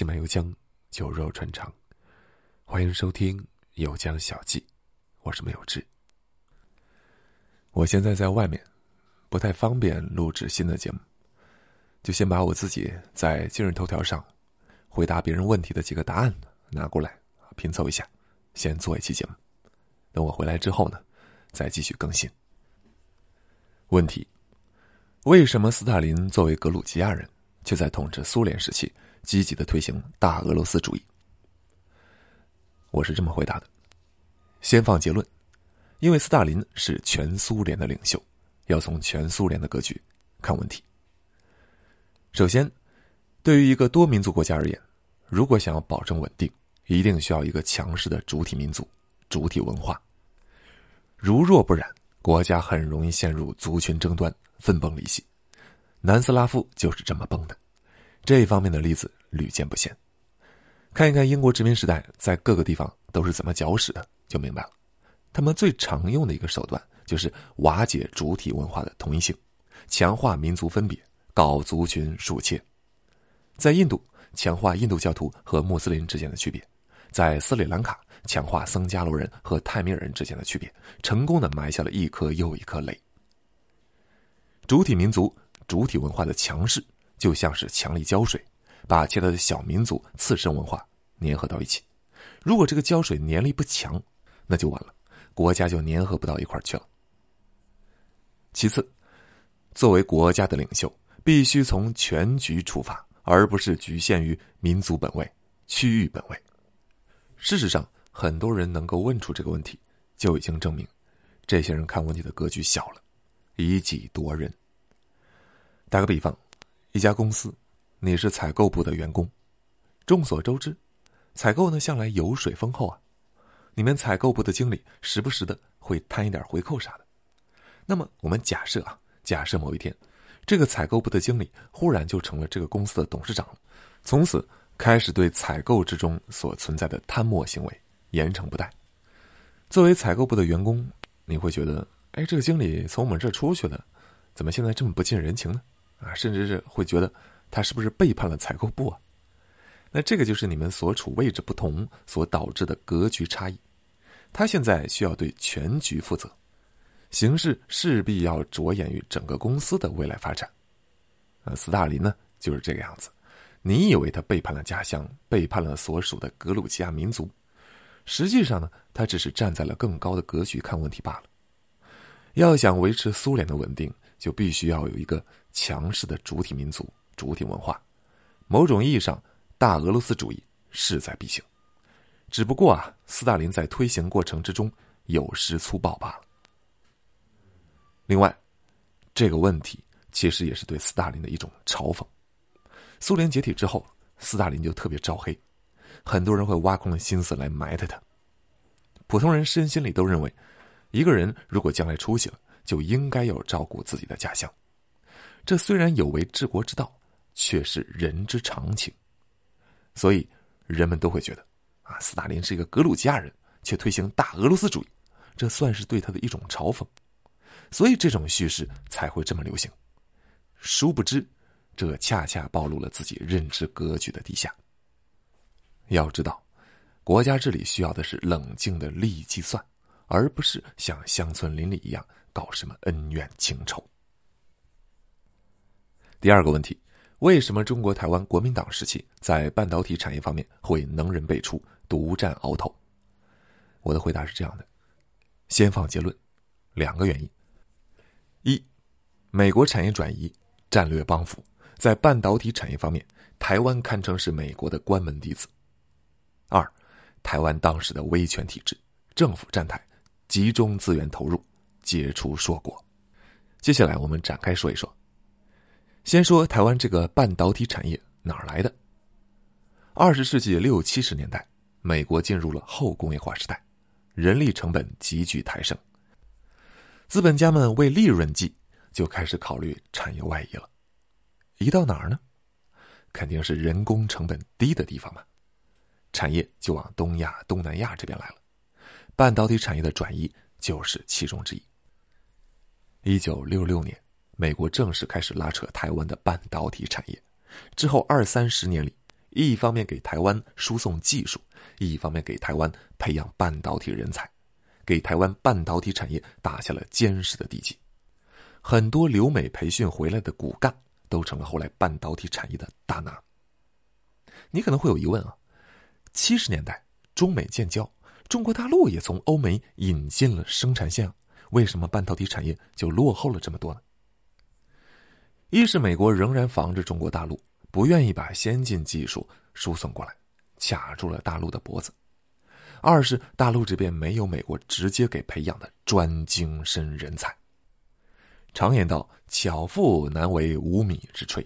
西满油江，酒肉穿肠。欢迎收听《有江小记》，我是没有志。我现在在外面，不太方便录制新的节目，就先把我自己在今日头条上回答别人问题的几个答案拿过来拼凑一下，先做一期节目。等我回来之后呢，再继续更新。问题：为什么斯大林作为格鲁吉亚人，却在统治苏联时期？积极的推行大俄罗斯主义，我是这么回答的：先放结论，因为斯大林是全苏联的领袖，要从全苏联的格局看问题。首先，对于一个多民族国家而言，如果想要保证稳定，一定需要一个强势的主体民族、主体文化。如若不然，国家很容易陷入族群争端、分崩离析。南斯拉夫就是这么崩的。这一方面的例子屡见不鲜，看一看英国殖民时代在各个地方都是怎么搅屎的，就明白了。他们最常用的一个手段就是瓦解主体文化的统一性，强化民族分别，搞族群树切。在印度，强化印度教徒和穆斯林之间的区别；在斯里兰卡，强化僧伽罗人和泰米尔人之间的区别，成功的埋下了一颗又一颗雷。主体民族、主体文化的强势。就像是强力胶水，把其他的小民族次生文化粘合到一起。如果这个胶水粘力不强，那就完了，国家就粘合不到一块去了。其次，作为国家的领袖，必须从全局出发，而不是局限于民族本位、区域本位。事实上，很多人能够问出这个问题，就已经证明，这些人看问题的格局小了，以己夺人。打个比方。一家公司，你是采购部的员工。众所周知，采购呢向来油水丰厚啊。你们采购部的经理时不时的会贪一点回扣啥的。那么我们假设啊，假设某一天，这个采购部的经理忽然就成了这个公司的董事长了，从此开始对采购之中所存在的贪墨行为严惩不贷。作为采购部的员工，你会觉得，哎，这个经理从我们这儿出去了，怎么现在这么不近人情呢？啊，甚至是会觉得他是不是背叛了采购部啊？那这个就是你们所处位置不同所导致的格局差异。他现在需要对全局负责，形势势必要着眼于整个公司的未来发展。啊，斯大林呢就是这个样子。你以为他背叛了家乡，背叛了所属的格鲁吉亚民族，实际上呢，他只是站在了更高的格局看问题罢了。要想维持苏联的稳定。就必须要有一个强势的主体民族、主体文化。某种意义上，大俄罗斯主义势在必行。只不过啊，斯大林在推行过程之中有失粗暴罢了。另外，这个问题其实也是对斯大林的一种嘲讽。苏联解体之后，斯大林就特别招黑，很多人会挖空了心思来埋汰他。普通人身心里都认为，一个人如果将来出息了。就应该要照顾自己的家乡，这虽然有违治国之道，却是人之常情。所以人们都会觉得，啊，斯大林是一个格鲁吉亚人，却推行大俄罗斯主义，这算是对他的一种嘲讽。所以这种叙事才会这么流行。殊不知，这恰恰暴露了自己认知格局的低下。要知道，国家治理需要的是冷静的利益计算，而不是像乡村邻里一样。搞什么恩怨情仇？第二个问题，为什么中国台湾国民党时期在半导体产业方面会能人辈出、独占鳌头？我的回答是这样的：先放结论，两个原因。一，美国产业转移、战略帮扶，在半导体产业方面，台湾堪称是美国的关门弟子。二，台湾当时的威权体制，政府站台，集中资源投入。结出硕果。接下来我们展开说一说。先说台湾这个半导体产业哪儿来的？二十世纪六七十年代，美国进入了后工业化时代，人力成本急剧抬升，资本家们为利润计，就开始考虑产业外移了。移到哪儿呢？肯定是人工成本低的地方嘛。产业就往东亚、东南亚这边来了。半导体产业的转移就是其中之一。一九六六年，美国正式开始拉扯台湾的半导体产业。之后二三十年里，一方面给台湾输送技术，一方面给台湾培养半导体人才，给台湾半导体产业打下了坚实的地基。很多留美培训回来的骨干，都成了后来半导体产业的大拿。你可能会有疑问啊，七十年代中美建交，中国大陆也从欧美引进了生产线，为什么半导体产业就落后了这么多呢？一是美国仍然防着中国大陆，不愿意把先进技术输送过来，卡住了大陆的脖子；二是大陆这边没有美国直接给培养的专精深人才。常言道：“巧妇难为无米之炊。”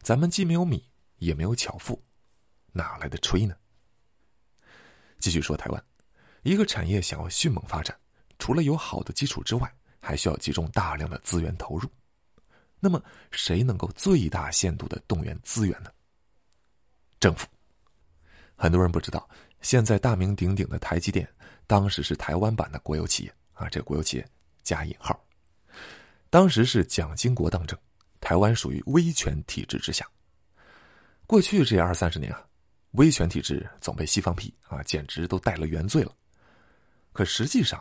咱们既没有米，也没有巧妇。哪来的炊呢？继续说台湾，一个产业想要迅猛发展，除了有好的基础之外，还需要集中大量的资源投入。那么，谁能够最大限度的动员资源呢？政府。很多人不知道，现在大名鼎鼎的台积电，当时是台湾版的国有企业啊，这国有企业加引号。当时是蒋经国当政，台湾属于威权体制之下。过去这二三十年啊。威权体制总被西方批啊，简直都戴了原罪了。可实际上，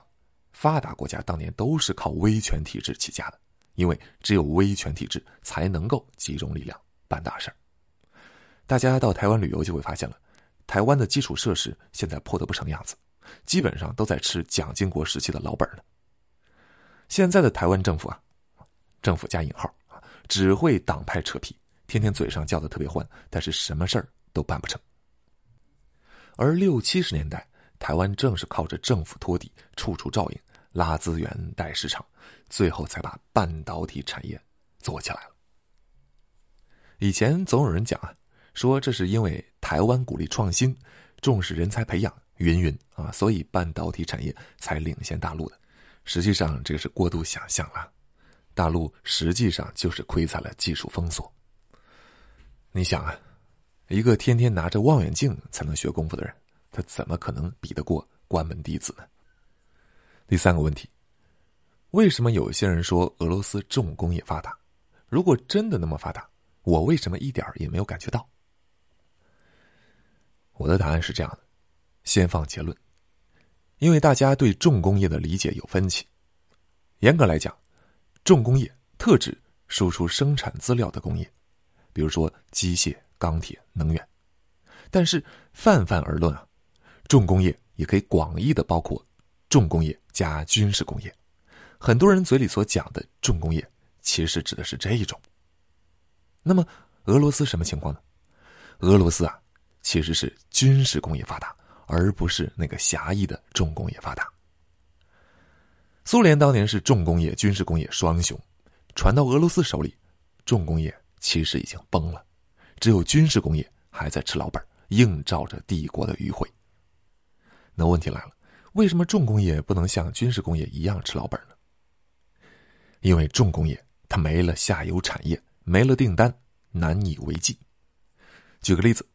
发达国家当年都是靠威权体制起家的，因为只有威权体制才能够集中力量办大事儿大家到台湾旅游就会发现了，台湾的基础设施现在破得不成样子，基本上都在吃蒋经国时期的老本了。现在的台湾政府啊，政府加引号啊，只会党派扯皮，天天嘴上叫的特别欢，但是什么事儿都办不成。而六七十年代，台湾正是靠着政府托底、处处照应、拉资源、带市场，最后才把半导体产业做起来了。以前总有人讲啊，说这是因为台湾鼓励创新、重视人才培养，云云啊，所以半导体产业才领先大陆的。实际上，这是过度想象了。大陆实际上就是亏在了技术封锁。你想啊。一个天天拿着望远镜才能学功夫的人，他怎么可能比得过关门弟子呢？第三个问题，为什么有些人说俄罗斯重工业发达？如果真的那么发达，我为什么一点也没有感觉到？我的答案是这样的：先放结论，因为大家对重工业的理解有分歧。严格来讲，重工业特指输出生产资料的工业，比如说机械。钢铁、能源，但是泛泛而论啊，重工业也可以广义的包括重工业加军事工业。很多人嘴里所讲的重工业，其实指的是这一种。那么俄罗斯什么情况呢？俄罗斯啊，其实是军事工业发达，而不是那个狭义的重工业发达。苏联当年是重工业、军事工业双雄，传到俄罗斯手里，重工业其实已经崩了。只有军事工业还在吃老本，映照着帝国的余晖。那问题来了，为什么重工业不能像军事工业一样吃老本呢？因为重工业它没了下游产业，没了订单，难以为继。举个例子，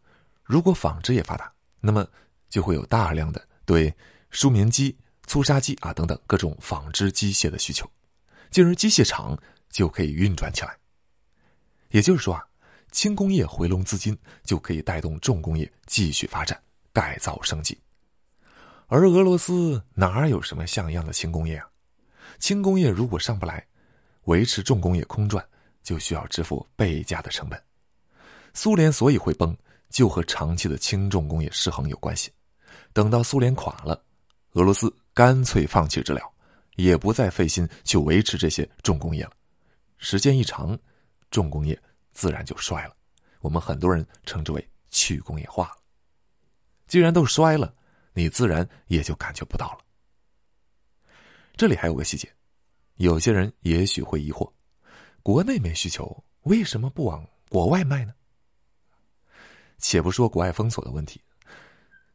如果纺织业发达，那么就会有大量的对梳棉机、粗纱机啊等等各种纺织机械的需求，进而机械厂就可以运转起来。也就是说啊。轻工业回笼资金，就可以带动重工业继续发展、改造升级。而俄罗斯哪有什么像样的轻工业啊？轻工业如果上不来，维持重工业空转，就需要支付倍价的成本。苏联所以会崩，就和长期的轻重工业失衡有关系。等到苏联垮了，俄罗斯干脆放弃治疗，也不再费心去维持这些重工业了。时间一长，重工业。自然就衰了，我们很多人称之为去工业化了。既然都衰了，你自然也就感觉不到了。这里还有个细节，有些人也许会疑惑：国内没需求，为什么不往国外卖呢？且不说国外封锁的问题，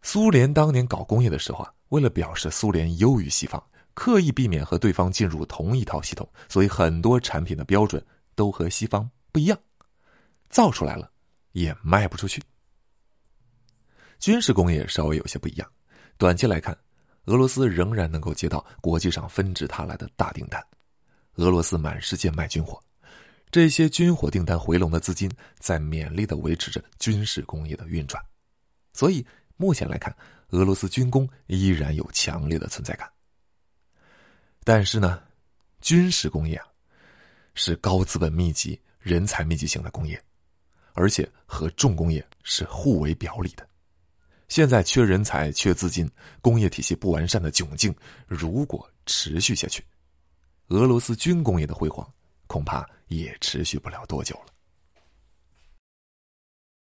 苏联当年搞工业的时候啊，为了表示苏联优于西方，刻意避免和对方进入同一套系统，所以很多产品的标准都和西方不一样。造出来了，也卖不出去。军事工业稍微有些不一样，短期来看，俄罗斯仍然能够接到国际上纷至沓来的大订单。俄罗斯满世界卖军火，这些军火订单回笼的资金在勉力的维持着军事工业的运转，所以目前来看，俄罗斯军工依然有强烈的存在感。但是呢，军事工业啊，是高资本密集、人才密集型的工业，而且和重工业是互为表里的。现在缺人才、缺资金，工业体系不完善的窘境，如果持续下去，俄罗斯军工业的辉煌恐怕也持续不了多久了。